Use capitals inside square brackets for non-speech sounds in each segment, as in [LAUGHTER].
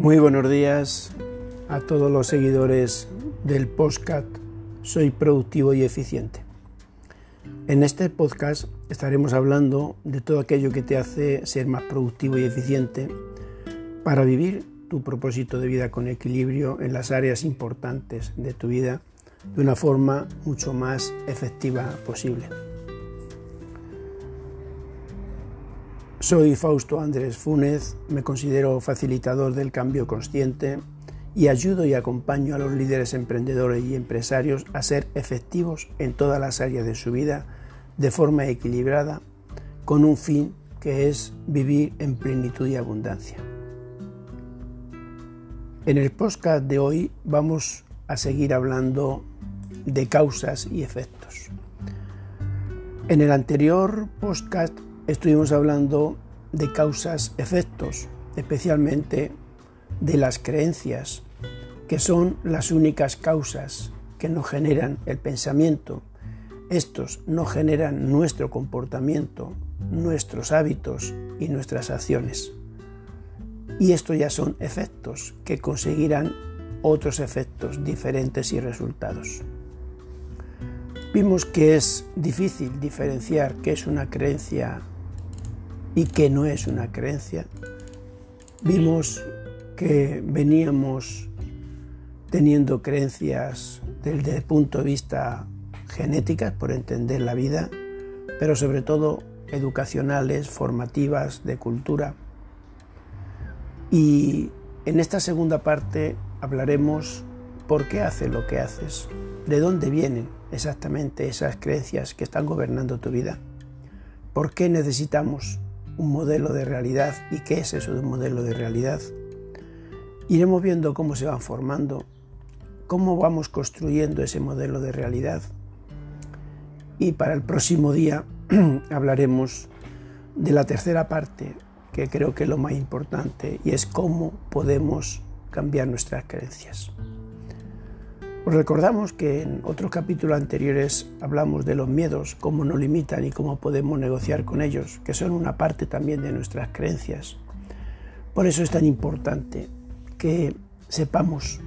Muy buenos días a todos los seguidores del podcast Soy productivo y eficiente. En este podcast estaremos hablando de todo aquello que te hace ser más productivo y eficiente para vivir tu propósito de vida con equilibrio en las áreas importantes de tu vida de una forma mucho más efectiva posible. Soy Fausto Andrés Funes, me considero facilitador del cambio consciente y ayudo y acompaño a los líderes emprendedores y empresarios a ser efectivos en todas las áreas de su vida de forma equilibrada con un fin que es vivir en plenitud y abundancia. En el podcast de hoy vamos a seguir hablando de causas y efectos. En el anterior podcast estuvimos hablando de causas-efectos, especialmente de las creencias, que son las únicas causas que nos generan el pensamiento. Estos no generan nuestro comportamiento, nuestros hábitos y nuestras acciones. Y estos ya son efectos que conseguirán otros efectos diferentes y resultados. Vimos que es difícil diferenciar qué es una creencia y que no es una creencia. Vimos que veníamos teniendo creencias desde el punto de vista genéticas, por entender la vida, pero sobre todo educacionales, formativas, de cultura. Y en esta segunda parte hablaremos por qué haces lo que haces, de dónde vienen exactamente esas creencias que están gobernando tu vida, por qué necesitamos un modelo de realidad y qué es eso de un modelo de realidad. Iremos viendo cómo se van formando, cómo vamos construyendo ese modelo de realidad. Y para el próximo día [CLEARS THROAT] hablaremos de la tercera parte, que creo que es lo más importante, y es cómo podemos cambiar nuestras creencias. Os recordamos que en otros capítulos anteriores hablamos de los miedos, cómo nos limitan y cómo podemos negociar con ellos, que son una parte también de nuestras creencias. Por eso es tan importante que sepamos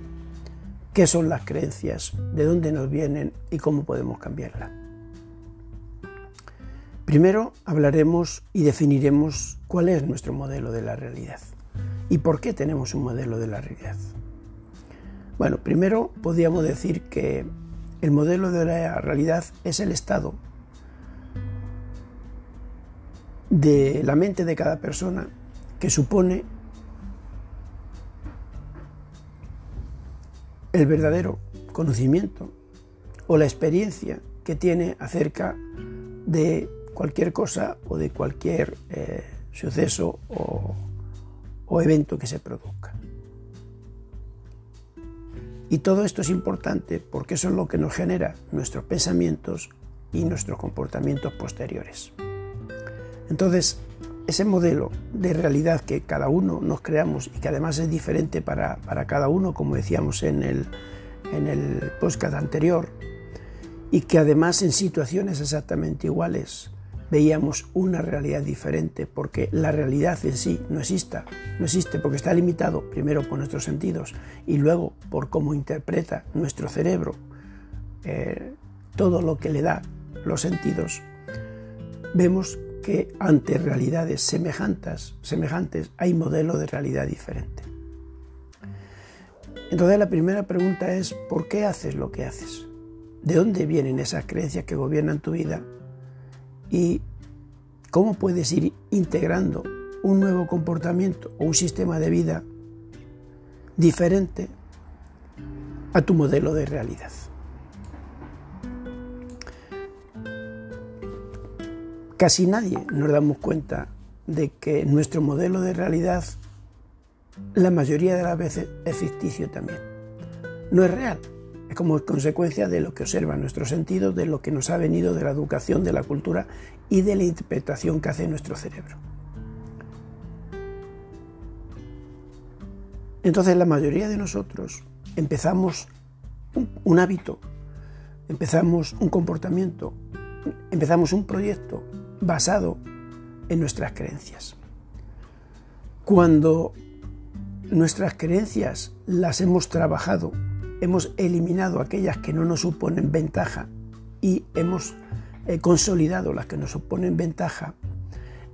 qué son las creencias, de dónde nos vienen y cómo podemos cambiarlas. Primero hablaremos y definiremos cuál es nuestro modelo de la realidad y por qué tenemos un modelo de la realidad. Bueno, primero podríamos decir que el modelo de la realidad es el estado de la mente de cada persona que supone el verdadero conocimiento o la experiencia que tiene acerca de cualquier cosa o de cualquier eh, suceso o evento que se produzca. Y todo esto es importante porque eso es lo que nos genera nuestros pensamientos y nuestros comportamientos posteriores. Entonces, ese modelo de realidad que cada uno nos creamos y que además es diferente para, cada uno, como decíamos en el, en el podcast anterior, y que además en situaciones exactamente iguales veíamos una realidad diferente, porque la realidad en sí no existe, no existe porque está limitado primero por nuestros sentidos y luego por cómo interpreta nuestro cerebro eh, todo lo que le da los sentidos. Vemos que ante realidades semejantes, semejantes hay modelo de realidad diferente. Entonces la primera pregunta es, ¿por qué haces lo que haces? ¿De dónde vienen esas creencias que gobiernan tu vida? Y cómo puedes ir integrando un nuevo comportamiento o un sistema de vida diferente a tu modelo de realidad. Casi nadie nos damos cuenta de que nuestro modelo de realidad la mayoría de las veces es ficticio también. No es real, como consecuencia de lo que observan nuestros sentidos, de lo que nos ha venido de la educación, de la cultura y de la interpretación que hace nuestro cerebro. Entonces la mayoría de nosotros empezamos un, hábito, empezamos un comportamiento, empezamos un proyecto basado en nuestras creencias. Cuando nuestras creencias las hemos trabajado, hemos eliminado aquellas que no nos suponen ventaja y hemos eh, consolidado las que nos suponen ventaja,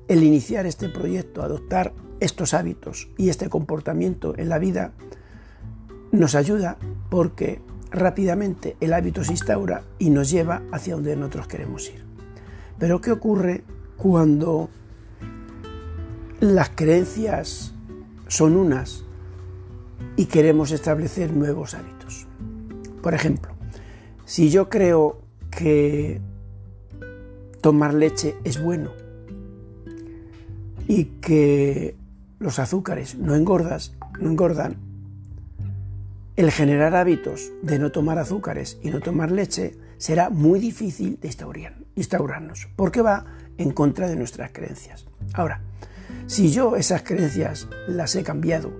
el iniciar este proyecto, adoptar estos hábitos y este comportamiento en la vida, nos ayuda porque rápidamente el hábito se instaura y nos lleva hacia donde nosotros queremos ir. Pero ¿qué ocurre cuando las creencias son unas y queremos establecer nuevos hábitos? Por ejemplo, si yo creo que tomar leche es bueno y que los azúcares no engordas, no engordan, el generar hábitos de no tomar azúcares y no tomar leche será muy difícil de instaurarnos, porque va en contra de nuestras creencias. Ahora, si yo esas creencias las he cambiado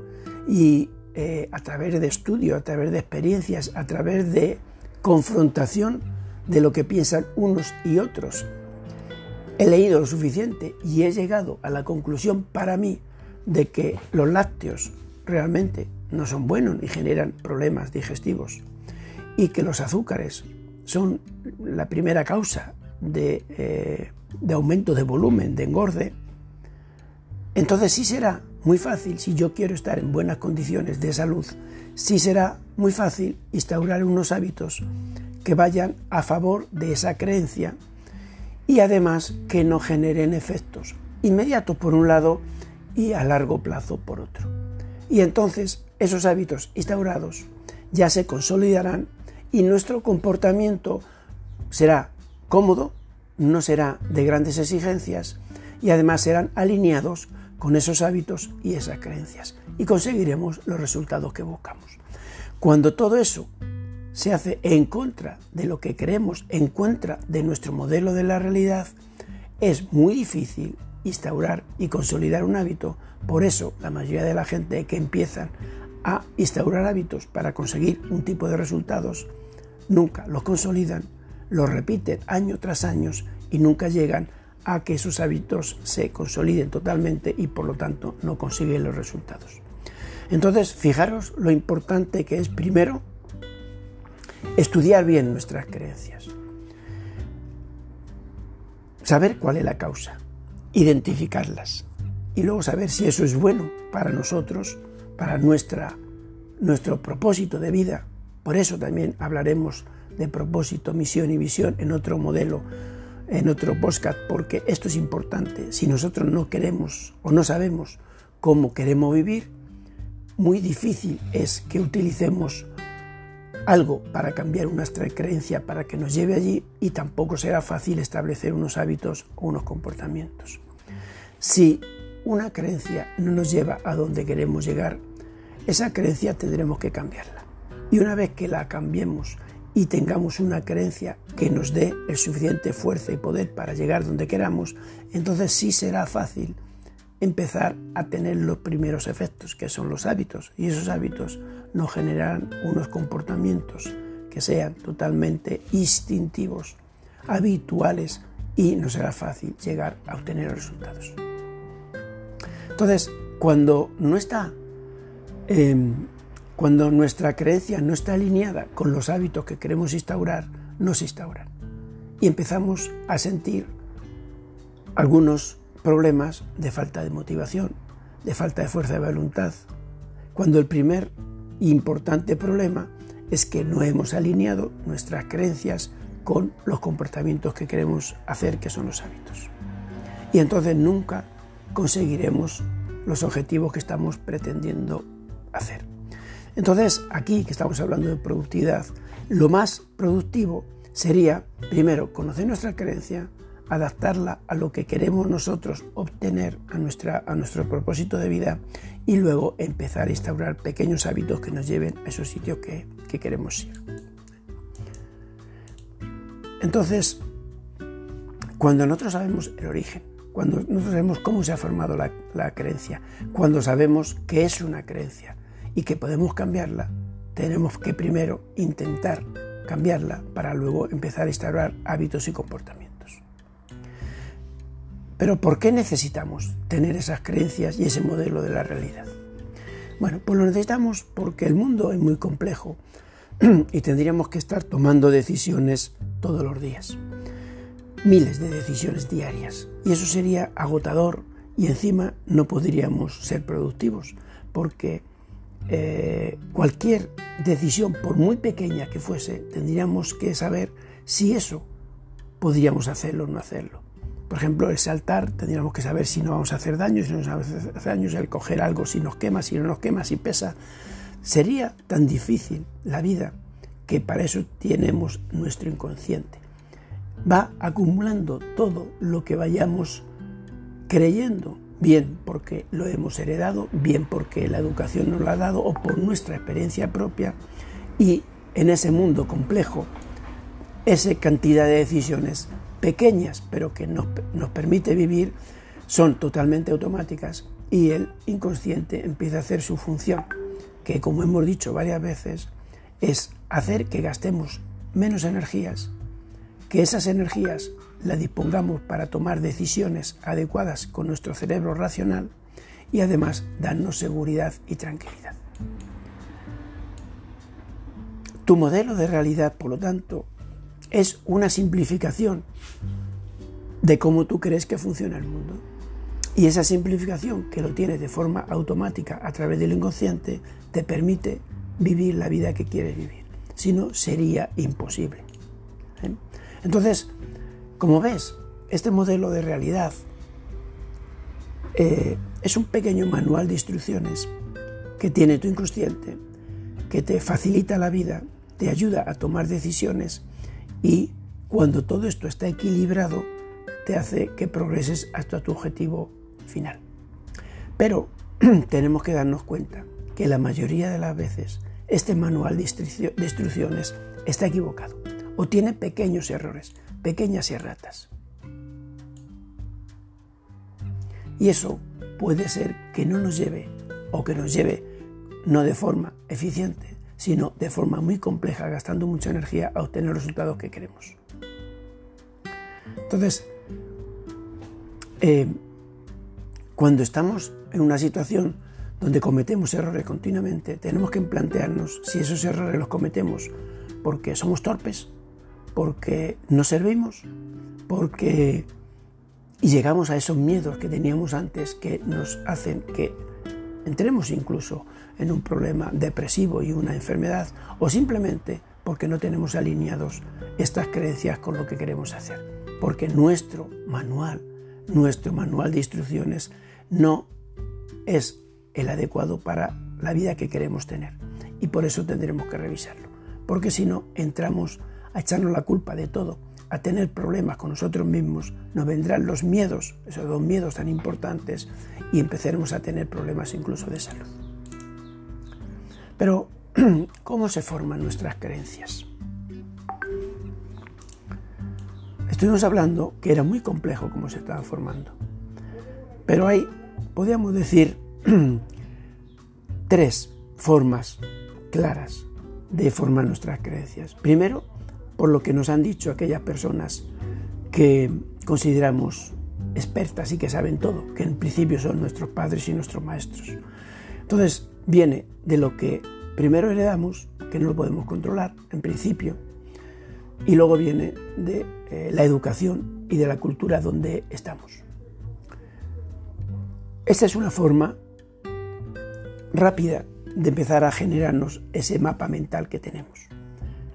y eh, a través de estudio, a través de experiencias, a través de confrontación de lo que piensan unos y otros, he leído lo suficiente y he llegado a la conclusión para mí de que los lácteos realmente no son buenos y generan problemas digestivos y que los azúcares son la primera causa de, eh, de aumento de volumen, de engorde, entonces sí será muy fácil, si yo quiero estar en buenas condiciones de salud, sí será muy fácil instaurar unos hábitos que vayan a favor de esa creencia y además que no generen efectos inmediatos por un lado y a largo plazo por otro. Y entonces esos hábitos instaurados ya se consolidarán y nuestro comportamiento será cómodo, no será de grandes exigencias y además serán alineados con esos hábitos y esas creencias y conseguiremos los resultados que buscamos. Cuando todo eso se hace en contra de lo que creemos, en contra de nuestro modelo de la realidad, es muy difícil instaurar y consolidar un hábito. Por eso la mayoría de la gente que empiezan a instaurar hábitos para conseguir un tipo de resultados, nunca los consolidan, los repiten año tras año y nunca llegan a que esos hábitos se consoliden totalmente y por lo tanto no consiguen los resultados. Entonces, fijaros lo importante que es primero estudiar bien nuestras creencias, saber cuál es la causa, identificarlas y luego saber si eso es bueno para nosotros para nuestra, nuestro propósito de vida. Por eso también hablaremos de propósito, misión y visión en otro modelo, en otro podcast, porque esto es importante. Si nosotros no queremos o no sabemos cómo queremos vivir, muy difícil es que utilicemos algo para cambiar nuestra creencia para que nos lleve allí y tampoco será fácil establecer unos hábitos o unos comportamientos. Si una creencia no nos lleva a donde queremos llegar, esa creencia tendremos que cambiarla. Y una vez que la cambiemos y tengamos una creencia que nos dé el suficiente fuerza y poder para llegar donde queramos, entonces sí será fácil empezar a tener los primeros efectos, que son los hábitos. Y esos hábitos nos generarán unos comportamientos que sean totalmente instintivos, habituales, y nos será fácil llegar a obtener resultados. Entonces, cuando no está Em, cuando nuestra creencia no está alineada con los hábitos que queremos instaurar, no se instauran. Y empezamos a sentir algunos problemas de falta de motivación, de falta de fuerza de voluntad, cuando el primer importante problema es que no hemos alineado nuestras creencias con los comportamientos que queremos hacer, que son los hábitos. Y entonces nunca conseguiremos los objetivos que estamos pretendiendo hacer. Entonces, aquí que estamos hablando de productividad, lo más productivo sería, primero, conocer nuestra creencia, adaptarla a lo que queremos nosotros obtener a, nuestra, a nuestro propósito de vida y luego empezar a instaurar pequeños hábitos que nos lleven a esos sitios que, queremos ir. Entonces, cuando nosotros sabemos el origen, cuando nosotros sabemos cómo se ha formado la, la creencia, cuando sabemos qué es una creencia, y que podemos cambiarla, tenemos que primero intentar cambiarla para luego empezar a instaurar hábitos y comportamientos. Pero ¿por qué necesitamos tener esas creencias y ese modelo de la realidad? Bueno, pues lo necesitamos porque el mundo es muy complejo [CLEARS THROAT] y tendríamos que estar tomando decisiones todos los días. Miles de decisiones diarias. Y eso sería agotador y encima no podríamos ser productivos porque eh, cualquier decisión, por muy pequeña que fuese, tendríamos que saber si eso podríamos hacerlo o no hacerlo. Por ejemplo, el saltar, tendríamos que saber si no vamos a hacer daño, si no nos hacer daño, el coger algo, si nos quema, si no nos quema, si pesa. Sería tan difícil la vida que para eso tenemos nuestro inconsciente. Va acumulando todo lo que vayamos creyendo, bien porque lo hemos heredado, bien porque la educación nos lo ha dado o por nuestra experiencia propia. Y en ese mundo complejo, esa cantidad de decisiones pequeñas, pero que nos, nos permite vivir, son totalmente automáticas y el inconsciente empieza a hacer su función, que como hemos dicho varias veces, es hacer que gastemos menos energías, que esas energías las dispongamos para tomar decisiones adecuadas con nuestro cerebro racional y además darnos seguridad y tranquilidad. Tu modelo de realidad, por lo tanto, es una simplificación de cómo tú crees que funciona el mundo. Y esa simplificación, que lo tienes de forma automática a través del inconsciente, te permite vivir la vida que quieres vivir. Si no, sería imposible. ¿eh? Entonces, como ves, este modelo de realidad eh, es un pequeño manual de instrucciones que tiene tu inconsciente, que te facilita la vida, te ayuda a tomar decisiones y cuando todo esto está equilibrado, te hace que progreses hasta tu objetivo final. Pero [CLEARS THROAT] tenemos que darnos cuenta que la mayoría de las veces este manual de instrucciones está equivocado o tiene pequeños errores, pequeñas erratas. Y eso puede ser que no nos lleve o que nos lleve no de forma eficiente, sino de forma muy compleja, gastando mucha energía a obtener los resultados que queremos. Entonces, eh, cuando estamos en una situación donde cometemos errores continuamente, tenemos que plantearnos si esos errores los cometemos porque somos torpes, porque no servimos, porque llegamos a esos miedos que teníamos antes que nos hacen que entremos incluso en un problema depresivo y una enfermedad, o simplemente porque no tenemos alineados estas creencias con lo que queremos hacer. Porque nuestro manual, nuestro manual de instrucciones no es el adecuado para la vida que queremos tener. Y por eso tendremos que revisarlo. Porque si no, entramos a echarnos la culpa de todo, a tener problemas con nosotros mismos, nos vendrán los miedos, esos dos miedos tan importantes, y empezaremos a tener problemas incluso de salud. Pero, [CLEARS THROAT] ¿cómo se forman nuestras creencias? Estuvimos hablando que era muy complejo cómo se estaba formando. Pero hay, podríamos decir, [CLEARS THROAT] tres formas claras de formar nuestras creencias. Primero, por lo que nos han dicho aquellas personas que consideramos expertas y que saben todo, que en principio son nuestros padres y nuestros maestros. Entonces, viene de lo que primero heredamos, que no lo podemos controlar en principio, y luego viene de eh, la educación y de la cultura donde estamos. Esta es una forma rápida de empezar a generarnos ese mapa mental que tenemos.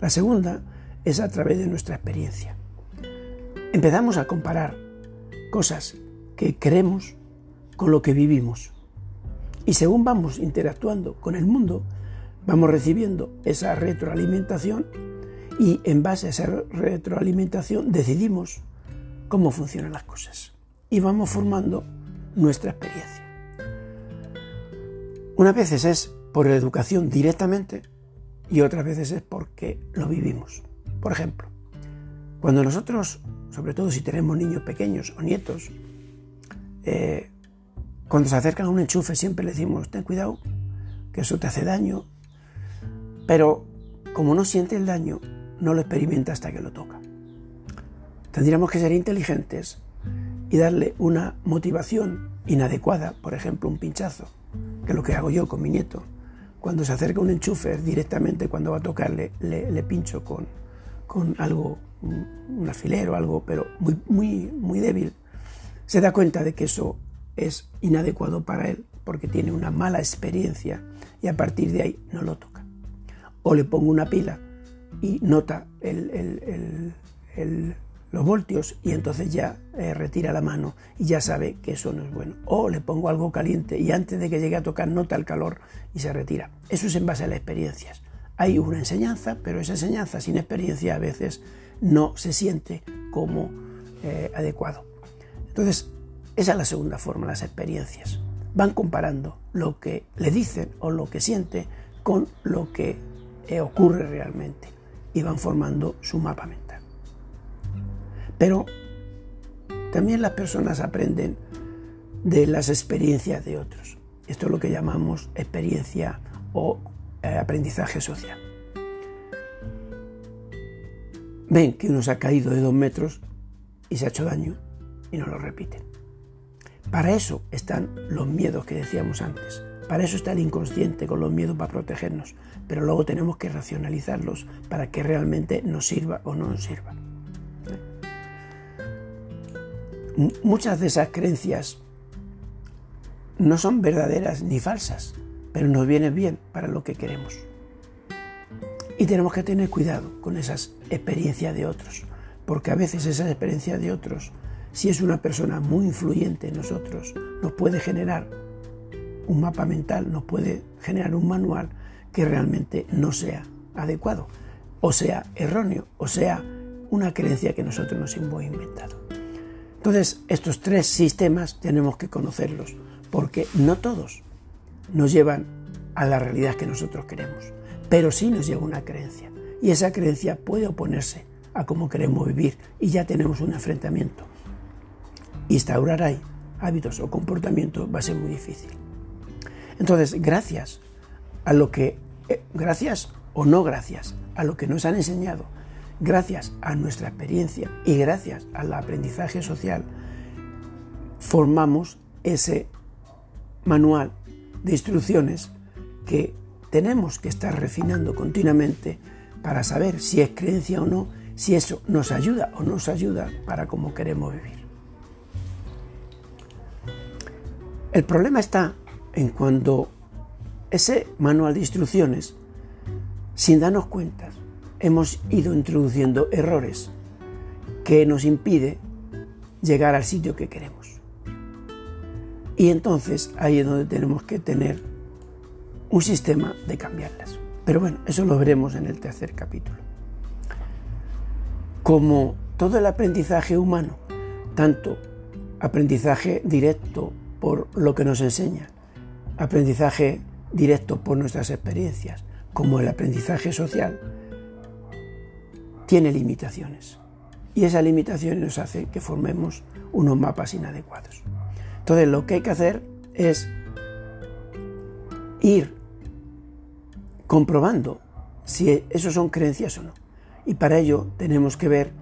La segunda es a través de nuestra experiencia. Empezamos a comparar cosas que creemos con lo que vivimos. Y según vamos interactuando con el mundo, vamos recibiendo esa retroalimentación y en base a esa retroalimentación decidimos cómo funcionan las cosas. Y vamos formando nuestra experiencia. Unas veces es por educación directamente y otras veces es porque lo vivimos. Por ejemplo, cuando nosotros, sobre todo si tenemos niños pequeños o nietos, eh, cuando se acercan a un enchufe siempre le decimos, ten cuidado, que eso te hace daño, pero como no siente el daño, no lo experimenta hasta que lo toca. Tendríamos que ser inteligentes y darle una motivación inadecuada, por ejemplo un pinchazo, que es lo que hago yo con mi nieto. Cuando se acerca un enchufe, directamente cuando va a tocarle, le, pincho con, con algo, un alfiler algo, pero muy, muy, muy débil. Se da cuenta de que eso es inadecuado para él porque tiene una mala experiencia y a partir de ahí no lo toca. O le pongo una pila y nota los voltios y entonces ya eh, retira la mano y ya sabe que eso no es bueno. O le pongo algo caliente y antes de que llegue a tocar nota el calor y se retira. Eso es en base a las experiencias. Hay una enseñanza, pero esa enseñanza sin experiencia a veces no se siente como eh, adecuado. Entonces, esa es la segunda forma, las experiencias. Van comparando lo que le dicen o lo que siente con lo que eh, ocurre realmente y van formando su mapa mental. Pero también las personas aprenden de las experiencias de otros. Esto es lo que llamamos experiencia o eh, aprendizaje social. Ven que uno se ha caído de dos metros y se ha hecho daño y no lo repiten. Para eso están los miedos que decíamos antes. Para eso está el inconsciente con los miedos para protegernos. Pero luego tenemos que racionalizarlos para que realmente nos sirva o no nos sirva. Muchas de esas creencias no son verdaderas ni falsas, pero nos vienen bien para lo que queremos. Y tenemos que tener cuidado con esas experiencias de otros, porque a veces esas experiencias de otros si es una persona muy influyente en nosotros, nos puede generar un mapa mental, nos puede generar un manual que realmente no sea adecuado, o sea erróneo, o sea una creencia que nosotros nos hemos inventado. Entonces, estos tres sistemas tenemos que conocerlos, porque no todos nos llevan a la realidad que nosotros queremos, pero sí nos lleva una creencia, y esa creencia puede oponerse a cómo queremos vivir, y ya tenemos un enfrentamiento instaurar ahí hábitos o comportamientos va a ser muy difícil. Entonces, gracias a lo que, eh, gracias o no gracias a lo que nos han enseñado, gracias a nuestra experiencia y gracias al aprendizaje social, formamos ese manual de instrucciones que tenemos que estar refinando continuamente para saber si es creencia o no, si eso nos ayuda o no nos ayuda para cómo queremos vivir. El problema está en cuando ese manual de instrucciones, sin darnos cuenta, hemos ido introduciendo errores que nos impide llegar al sitio que queremos. Y entonces ahí es donde tenemos que tener un sistema de cambiarlas. Pero bueno, eso lo veremos en el tercer capítulo. Como todo el aprendizaje humano, tanto aprendizaje directo por lo que nos enseña, aprendizaje directo por nuestras experiencias, como el aprendizaje social, tiene limitaciones. Y esas limitaciones nos hacen que formemos unos mapas inadecuados. Entonces lo que hay que hacer es ir comprobando si eso son creencias o no. Y para ello tenemos que ver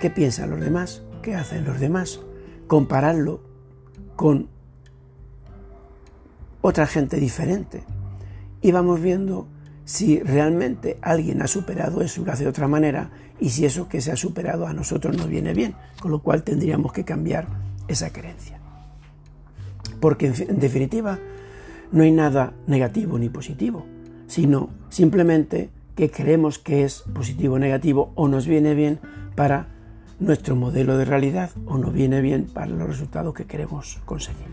qué piensan los demás, qué hacen los demás, compararlo con otra gente diferente. Y vamos viendo si realmente alguien ha superado eso y lo hace de otra manera y si eso que se ha superado a nosotros nos viene bien, con lo cual tendríamos que cambiar esa creencia. Porque en definitiva no hay nada negativo ni positivo, sino simplemente que creemos que es positivo o negativo o nos viene bien para nuestro modelo de realidad o nos viene bien para los resultados que queremos conseguir.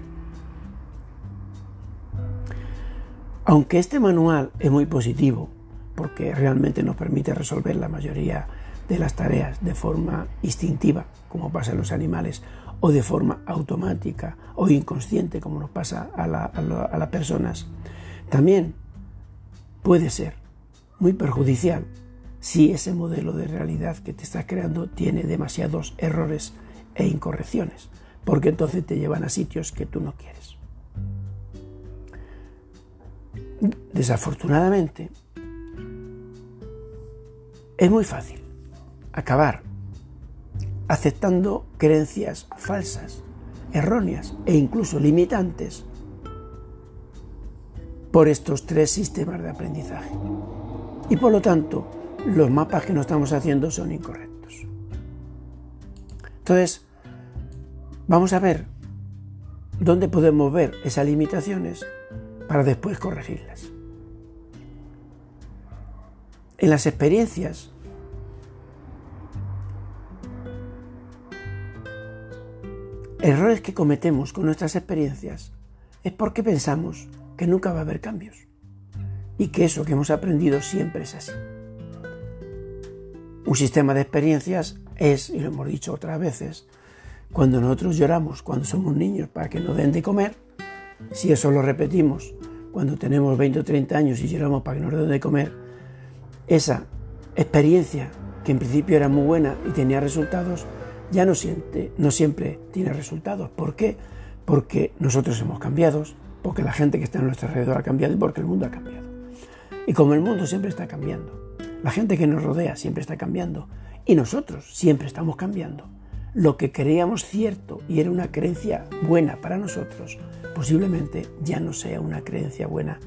Aunque este manual es muy positivo, porque realmente nos permite resolver la mayoría de las tareas de forma instintiva, como pasa en los animales, o de forma automática o inconsciente, como nos pasa a, las personas, también puede ser muy perjudicial si ese modelo de realidad que te estás creando tiene demasiados errores e incorrecciones, porque entonces te llevan a sitios que tú no quieres. Desafortunadamente, es muy fácil acabar aceptando creencias falsas, erróneas e incluso limitantes por estos tres sistemas de aprendizaje. Y por lo tanto, los mapas que no estamos haciendo son incorrectos. Entonces, vamos a ver dónde podemos ver esas limitaciones para después corregirlas. En las experiencias errores que cometemos con nuestras experiencias es porque pensamos que nunca va a haber cambios y que eso que hemos aprendido siempre es así. Un sistema de experiencias es, y lo hemos dicho otras veces, cuando nosotros lloramos cuando somos niños para que nos den de comer, si eso lo repetimos cuando tenemos 20 o 30 años y lloramos para que nos den de comer, esa experiencia que en principio era muy buena y tenía resultados, ya no, siempre tiene resultados. ¿Por qué? Porque nosotros hemos cambiado, porque la gente que está a nuestro alrededor ha cambiado y porque el mundo ha cambiado. Y como el mundo siempre está cambiando, la gente que nos rodea siempre está cambiando y nosotros siempre estamos cambiando, lo que creíamos cierto y era una creencia buena para nosotros, posiblemente ya no sea una creencia buena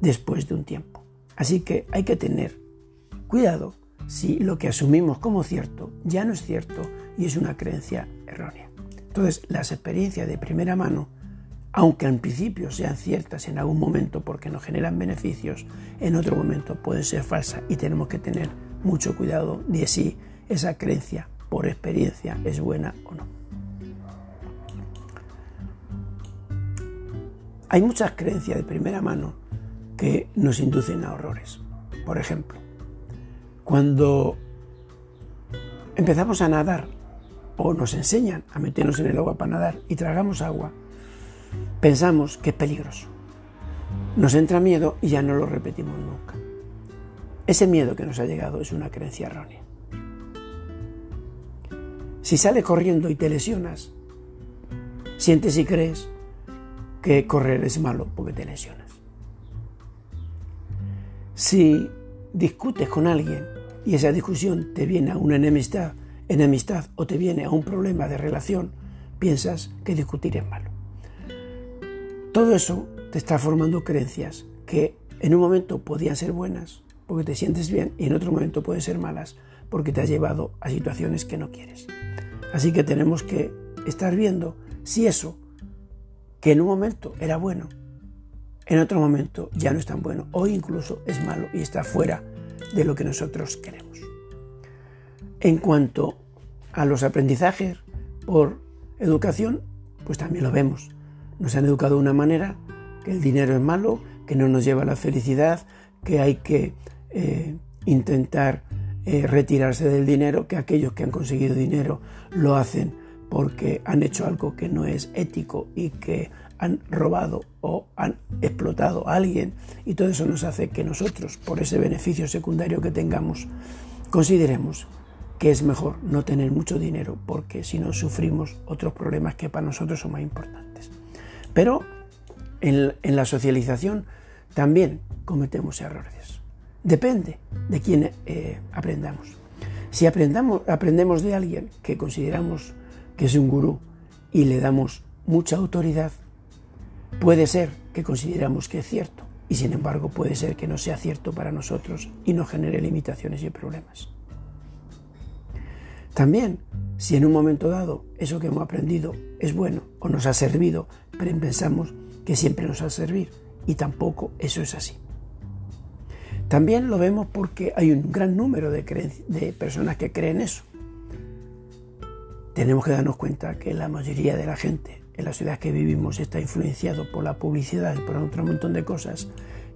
después de un tiempo. Así que hay que tener cuidado si lo que asumimos como cierto ya no es cierto y es una creencia errónea. Entonces, las experiencias de primera mano, aunque en principio sean ciertas en algún momento porque nos generan beneficios, en otro momento pueden ser falsas y tenemos que tener mucho cuidado de si esa creencia por experiencia es buena o no. Hay muchas creencias de primera mano que nos inducen a horrores. Por ejemplo, cuando empezamos a nadar o nos enseñan a meternos en el agua para nadar y tragamos agua, pensamos que es peligroso. Nos entra miedo y ya no lo repetimos nunca. Ese miedo que nos ha llegado es una creencia errónea. Si sales corriendo y te lesionas, sientes y crees que correr es malo porque te lesionas. Si discutes con alguien y esa discusión te viene a una enemistad, enemistad o te viene a un problema de relación, piensas que discutir es malo. Todo eso te está formando creencias que en un momento podían ser buenas porque te sientes bien y en otro momento pueden ser malas porque te has llevado a situaciones que no quieres. Así que tenemos que estar viendo si eso, que en un momento era bueno, en otro momento ya no es tan bueno o incluso es malo y está fuera de lo que nosotros queremos. En cuanto a los aprendizajes por educación, pues también lo vemos. Nos han educado de una manera que el dinero es malo, que no nos lleva a la felicidad, que hay que eh, intentar eh, retirarse del dinero, que aquellos que han conseguido dinero lo hacen porque han hecho algo que no es ético y que han robado o han explotado a alguien y todo eso nos hace que nosotros, por ese beneficio secundario que tengamos, consideremos que es mejor no tener mucho dinero porque si no sufrimos otros problemas que para nosotros son más importantes. Pero en, la socialización también cometemos errores. Depende de quién eh, aprendamos. Si aprendamos, aprendemos de alguien que consideramos que es un gurú y le damos mucha autoridad, puede ser que consideramos que es cierto y sin embargo puede ser que no sea cierto para nosotros y nos genere limitaciones y problemas. También, si en un momento dado eso que hemos aprendido es bueno o nos ha servido, pero pensamos que siempre nos va a servir y tampoco eso es así. También lo vemos porque hay un gran número de, de personas que creen eso. Tenemos que darnos cuenta que la mayoría de la gente en la ciudad que vivimos está influenciado por la publicidad y por otro montón de cosas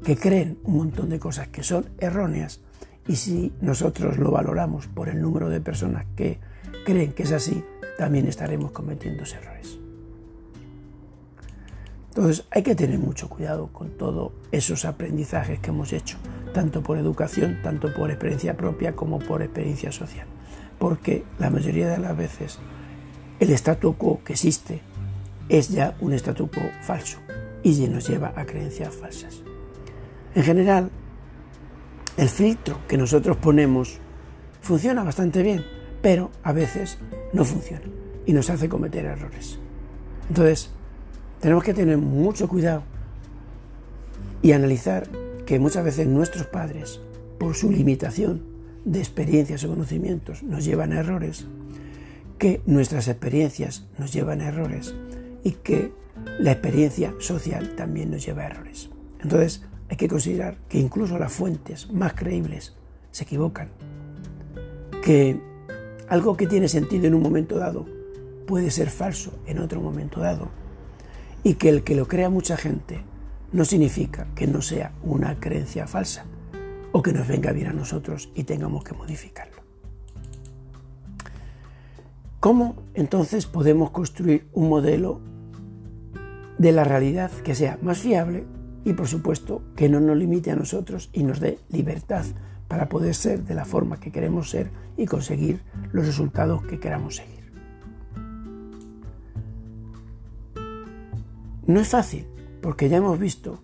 que creen un montón de cosas que son erróneas y si nosotros lo valoramos por el número de personas que creen que es así, también estaremos cometiendo errores. Entonces hay que tener mucho cuidado con todos esos aprendizajes que hemos hecho, tanto por educación, tanto por experiencia propia como por experiencia social. Porque la mayoría de las veces el statu quo que existe es ya un statu quo falso y nos lleva a creencias falsas. En general, el filtro que nosotros ponemos funciona bastante bien, pero a veces no funciona y nos hace cometer errores. Entonces, tenemos que tener mucho cuidado y analizar que muchas veces nuestros padres, por su limitación de experiencias o conocimientos, nos llevan a errores, que nuestras experiencias nos llevan a errores y que la experiencia social también nos lleva a errores. Entonces hay que considerar que incluso las fuentes más creíbles se equivocan, que algo que tiene sentido en un momento dado puede ser falso en otro momento dado y que el que lo crea mucha gente no significa que no sea una creencia falsa o que nos venga bien a nosotros y tengamos que modificarlo. ¿Cómo entonces podemos construir un modelo de la realidad que sea más fiable y por supuesto que no nos limite a nosotros y nos dé libertad para poder ser de la forma que queremos ser y conseguir los resultados que queramos seguir? No es fácil, porque ya hemos visto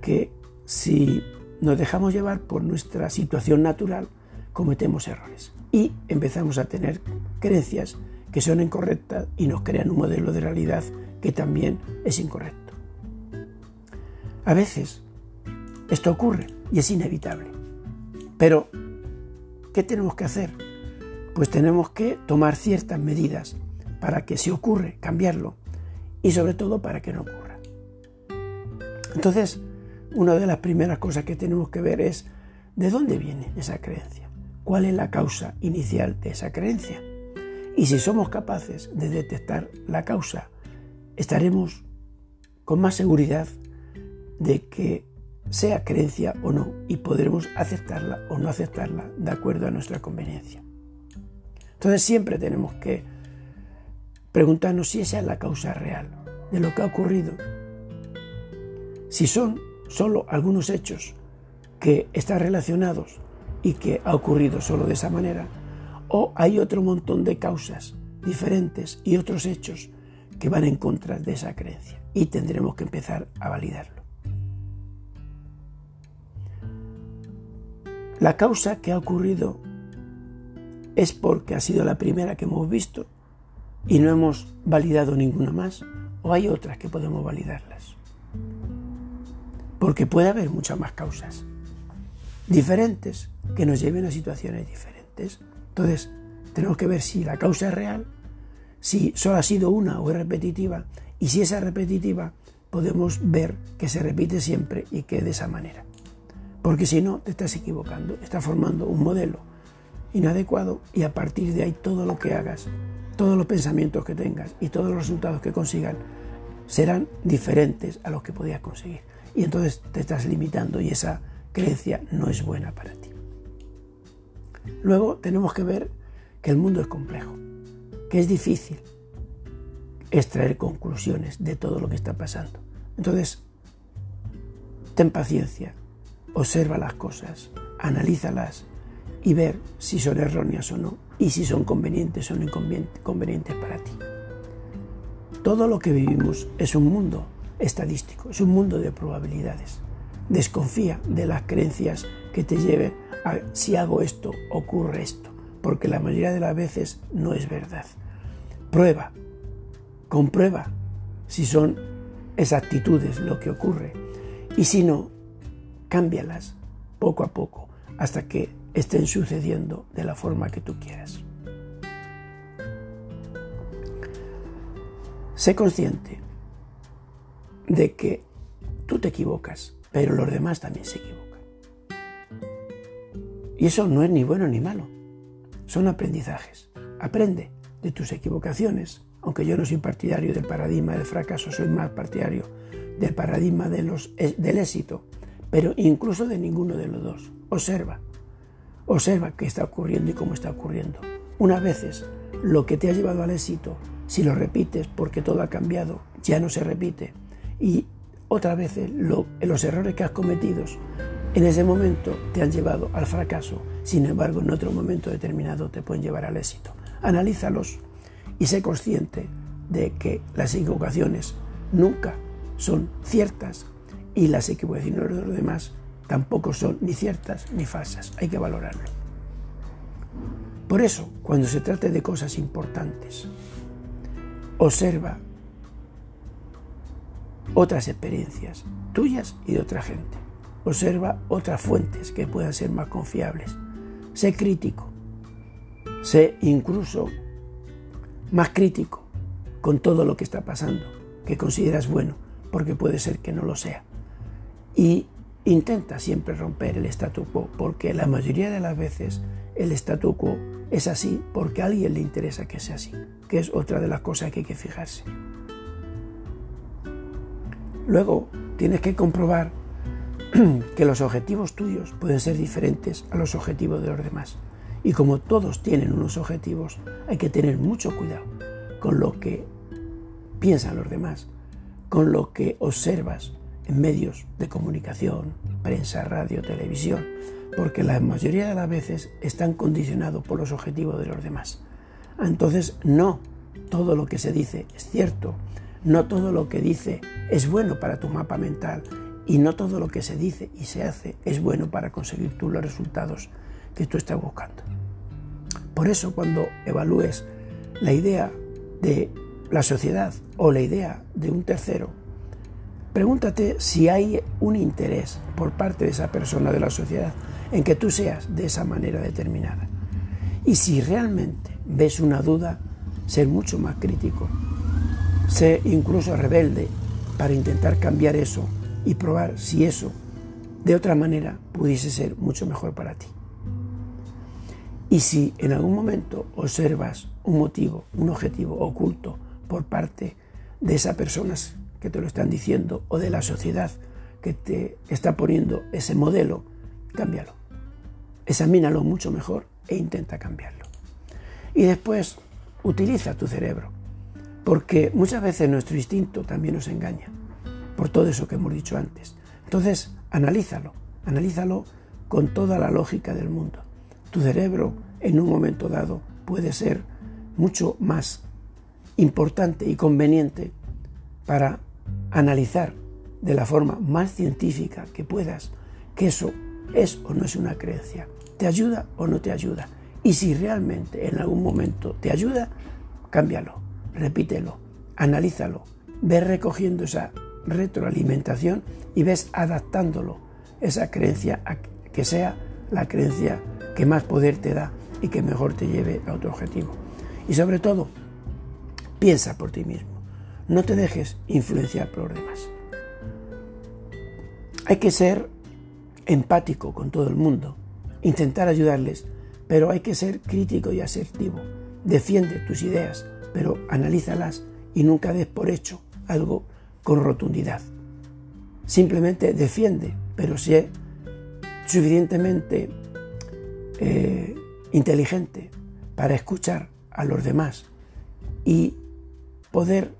que si nos dejamos llevar por nuestra situación natural, cometemos errores y empezamos a tener creencias que son incorrectas y nos crean un modelo de realidad que también es incorrecto. A veces esto ocurre y es inevitable. Pero, ¿qué tenemos que hacer? Pues tenemos que tomar ciertas medidas para que si ocurre, cambiarlo y sobre todo para que no ocurra. Entonces, una de las primeras cosas que tenemos que ver es de dónde viene esa creencia, cuál es la causa inicial de esa creencia. Y si somos capaces de detectar la causa, estaremos con más seguridad de que sea creencia o no y podremos aceptarla o no aceptarla de acuerdo a nuestra conveniencia. Entonces siempre tenemos que preguntarnos si esa es la causa real de lo que ha ocurrido. Si son solo algunos hechos que están relacionados y que ha ocurrido solo de esa manera, o hay otro montón de causas diferentes y otros hechos que van en contra de esa creencia y tendremos que empezar a validarlo. La causa que ha ocurrido es porque ha sido la primera que hemos visto y no hemos validado ninguna más, o hay otras que podemos validarlas. Porque puede haber muchas más causas diferentes que nos lleven a situaciones diferentes. Entonces, tenemos que ver si la causa es real, si solo ha sido una o es repetitiva, y si esa es repetitiva, podemos ver que se repite siempre y que de esa manera. Porque si no, te estás equivocando, estás formando un modelo inadecuado y a partir de ahí todo lo que hagas todos los pensamientos que tengas y todos los resultados que consigan serán diferentes a los que podías conseguir. Y entonces te estás limitando y esa creencia no es buena para ti. Luego tenemos que ver que el mundo es complejo, que es difícil extraer conclusiones de todo lo que está pasando. Entonces, ten paciencia, observa las cosas, analízalas y ver si son erróneas o no y si son convenientes o no convenientes para ti. Todo lo que vivimos es un mundo estadístico, es un mundo de probabilidades. Desconfía de las creencias que te lleven a si hago esto, ocurre esto, porque la mayoría de las veces no es verdad. Prueba, comprueba si son esas actitudes lo que ocurre y si no, cámbialas poco a poco hasta que estén sucediendo de la forma que tú quieras. Sé consciente de que tú te equivocas, pero los demás también se equivocan. Y eso no es ni bueno ni malo, son aprendizajes. Aprende de tus equivocaciones, aunque yo no soy partidario del paradigma del fracaso, soy más partidario del paradigma de los, eh, del éxito, pero incluso de ninguno de los dos. Observa, Observa qué está ocurriendo y cómo está ocurriendo. Unas veces lo que te ha llevado al éxito, si lo repites porque todo ha cambiado, ya no se repite. Y otras veces los errores que has cometido en ese momento te han llevado al fracaso, sin embargo en otro momento determinado te pueden llevar al éxito. Analízalos y sé consciente de que las equivocaciones nunca son ciertas y las equivocaciones de los demás tampoco son ni ciertas ni falsas, hay que valorarlo. Por eso, cuando se trate de cosas importantes, observa otras experiencias, tuyas y de otra gente. Observa otras fuentes que puedan ser más confiables. Sé crítico. Sé incluso más crítico con todo lo que está pasando, que consideras bueno, porque puede ser que no lo sea. Y intenta siempre romper el statu quo, porque la mayoría de las veces el statu quo es así porque a alguien le interesa que sea así, que es otra de las cosas que hay que fijarse. Luego tienes que comprobar [CLEARS THROAT] que los objetivos tuyos pueden ser diferentes a los objetivos de los demás. Y como todos tienen unos objetivos, hay que tener mucho cuidado con lo que piensan los demás, con lo que observas en medios de comunicación, prensa, radio, televisión, porque la mayoría de las veces están condicionados por los objetivos de los demás. Entonces, no todo lo que se dice es cierto, no todo lo que dice es bueno para tu mapa mental y no todo lo que se dice y se hace es bueno para conseguir tú los resultados que tú estás buscando. Por eso cuando evalúes la idea de la sociedad o la idea de un tercero, pregúntate si hay un interés por parte de esa persona de la sociedad en que tú seas de esa manera determinada. Y si realmente ves una duda, ser mucho más crítico Sé incluso rebelde para intentar cambiar eso y probar si eso de otra manera pudiese ser mucho mejor para ti. Y si en algún momento observas un motivo, un objetivo oculto por parte de esas personas que te lo están diciendo o de la sociedad que te está poniendo ese modelo, cámbialo. Examínalo mucho mejor e intenta cambiarlo. Y después utiliza tu cerebro porque muchas veces nuestro instinto también nos engaña, por todo eso que hemos dicho antes. Entonces, analízalo, analízalo con toda la lógica del mundo. Tu cerebro, en un momento dado, puede ser mucho más importante y conveniente para analizar de la forma más científica que puedas que eso es o no es una creencia, te ayuda o no te ayuda. Y si realmente en algún momento te ayuda, cámbialo repítelo, analízalo, ves recogiendo esa retroalimentación y ves adaptándolo, esa creencia a que sea la creencia que más poder te da y que mejor te lleve a otro objetivo. Y sobre todo, piensa por ti mismo, no te dejes influenciar por los demás. Hay que ser empático con todo el mundo, intentar ayudarles, pero hay que ser crítico y asertivo. Defiende tus ideas, pero analízalas y nunca des por hecho algo con rotundidad. Simplemente defiende, pero sé suficientemente eh, inteligente para escuchar a los demás y poder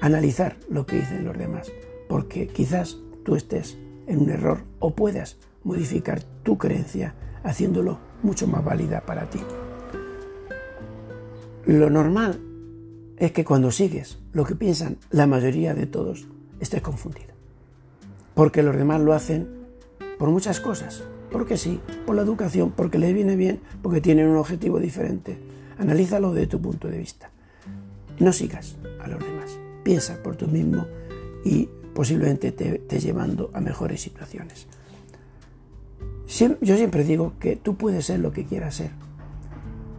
analizar lo que dicen los demás, porque quizás tú estés en un error o puedas modificar tu creencia haciéndolo mucho más válida para ti. Lo normal es que cuando sigues lo que piensan la mayoría de todos, estés confundido. Porque los demás lo hacen por muchas cosas. Porque sí, por la educación, porque les viene bien, porque tienen un objetivo diferente. Analízalo de tu punto de vista. No sigas a los demás. Piensa por tú mismo y posiblemente te, te llevando a mejores situaciones. Yo siempre digo que tú puedes ser lo que quieras ser.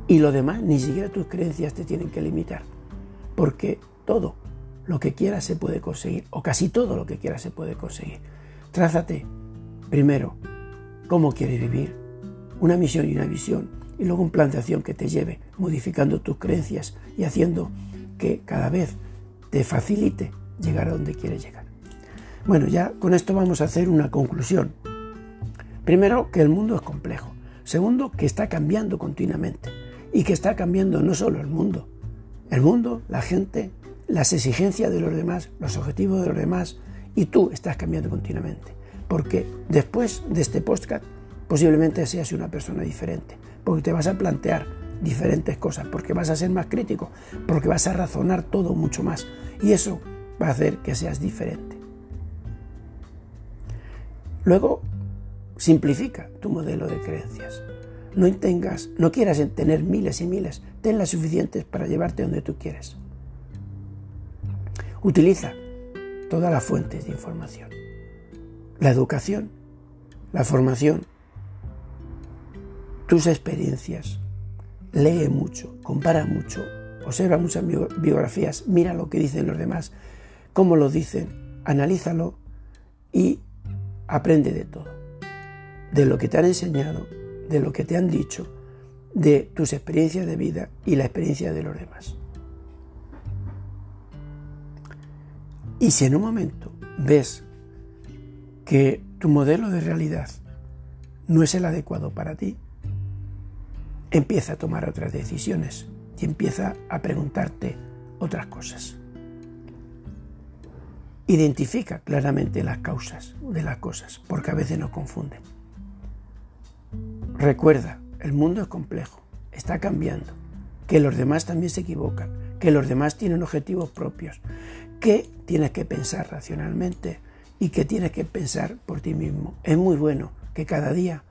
Y lo demás, ni siquiera tus creencias te tienen que limitar porque todo lo que quieras se puede conseguir, o casi todo lo que quieras se puede conseguir. Trázate primero cómo quieres vivir, una misión y una visión, y luego un plan de acción que te lleve modificando tus creencias y haciendo que cada vez te facilite llegar a donde quieres llegar. Bueno, ya con esto vamos a hacer una conclusión. Primero, que el mundo es complejo. Segundo, que está cambiando continuamente y que está cambiando no solo el mundo, el mundo, la gente, las exigencias de los demás, los objetivos de los demás, y tú estás cambiando continuamente. Porque después de este podcast posiblemente seas una persona diferente, porque te vas a plantear diferentes cosas, porque vas a ser más crítico, porque vas a razonar todo mucho más, y eso va a hacer que seas diferente. Luego, simplifica tu modelo de creencias. No tengas, no quieras tener miles y miles, ten las suficientes para llevarte donde tú quieres. Utiliza todas las fuentes de información. La educación, la formación, tus experiencias. Lee mucho, compara mucho, observa muchas biografías, mira lo que dicen los demás, cómo lo dicen, analízalo y aprende de todo. De lo que te han enseñado, de lo que te han dicho, de tus experiencias de vida y la experiencia de los demás. Y si en un momento ves que tu modelo de realidad no es el adecuado para ti, empieza a tomar otras decisiones y empieza a preguntarte otras cosas. Identifica claramente las causas de las cosas, porque a veces nos confunden. Recuerda, el mundo es complejo, está cambiando, que los demás también se equivocan, que los demás tienen objetivos propios, que tienes que pensar racionalmente y que tienes que pensar por ti mismo. Es muy bueno que cada día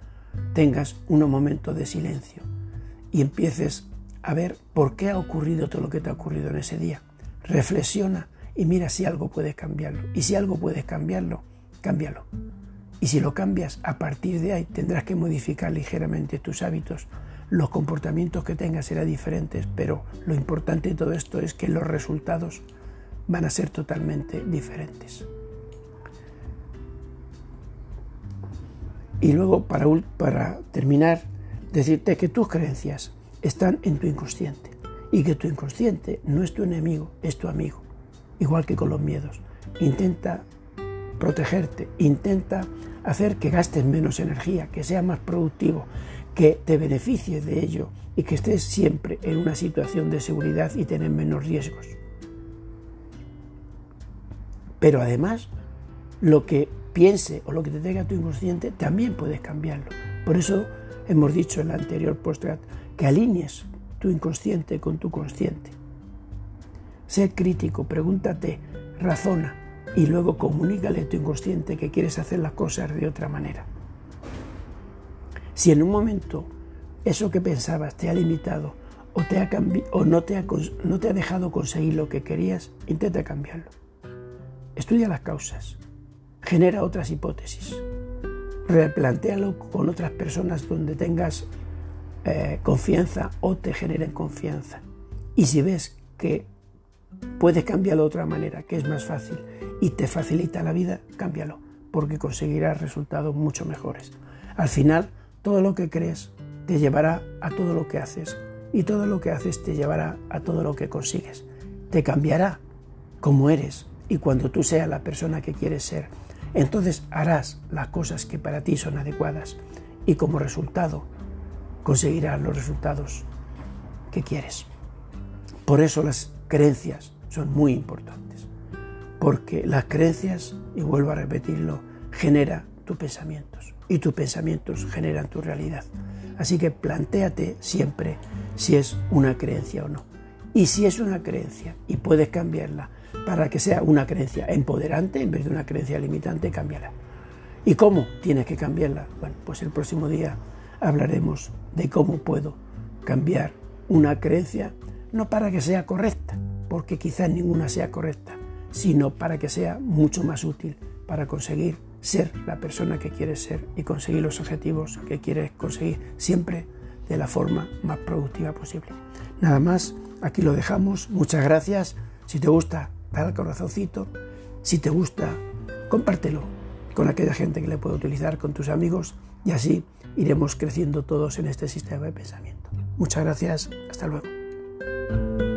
tengas unos momentos de silencio y empieces a ver por qué ha ocurrido todo lo que te ha ocurrido en ese día. Reflexiona y mira si algo puedes cambiarlo. Y si algo puedes cambiarlo, cámbialo. Y si lo cambias, a partir de ahí tendrás que modificar ligeramente tus hábitos. Los comportamientos que tengas serán diferentes, pero lo importante de todo esto es que los resultados van a ser totalmente diferentes. Y luego, para, para terminar, decirte que tus creencias están en tu inconsciente y que tu inconsciente no es tu enemigo, es tu amigo, igual que con los miedos. Intenta protegerte, intenta hacer que gastes menos energía, que sea más productivo, que te beneficies de ello y que estés siempre en una situación de seguridad y tener menos riesgos. Pero además, lo que piense o lo que te tenga tu inconsciente también puedes cambiarlo. Por eso hemos dicho en la anterior postcard que alinees tu inconsciente con tu consciente. Sé crítico, pregúntate, razona y luego comunícale a tu inconsciente que quieres hacer las cosas de otra manera. Si en un momento eso que pensabas te ha limitado o, te ha o no te ha dejado conseguir lo que querías, intenta cambiarlo. Estudia las causas, genera otras hipótesis, replantéalo con otras personas donde tengas eh, confianza o te generen confianza. Y si ves que puedes cambiarlo de otra manera, que es más fácil y te facilita la vida, cámbialo, porque conseguirás resultados mucho mejores. Al final, todo lo que crees te llevará a todo lo que haces y todo lo que haces te llevará a todo lo que consigues. Te cambiará como eres y cuando tú seas la persona que quieres ser entonces harás las cosas que para ti son adecuadas y como resultado conseguirás los resultados que quieres. Por eso las creencias son muy importantes, porque las creencias, y vuelvo a repetirlo, genera tus pensamientos y tus pensamientos generan tu realidad. Así que plantéate siempre si es una creencia o no. Y si es una creencia y puedes cambiarla, para que sea una creencia empoderante en vez de una creencia limitante, cámbiala. ¿Y cómo tienes que cambiarla? Bueno, pues el próximo día hablaremos de cómo puedo cambiar una creencia, no para que sea correcta, porque quizás ninguna sea correcta, sino para que sea mucho más útil para conseguir ser la persona que quieres ser y conseguir los objetivos que quieres conseguir, siempre de la forma más productiva posible. Nada más, aquí lo dejamos. Muchas gracias. Si te gusta, dale al corazoncito. Si te gusta, compártelo con aquella gente que le puede utilizar, con tus amigos, y así iremos creciendo todos en este sistema de pensamiento. Muchas gracias, hasta luego.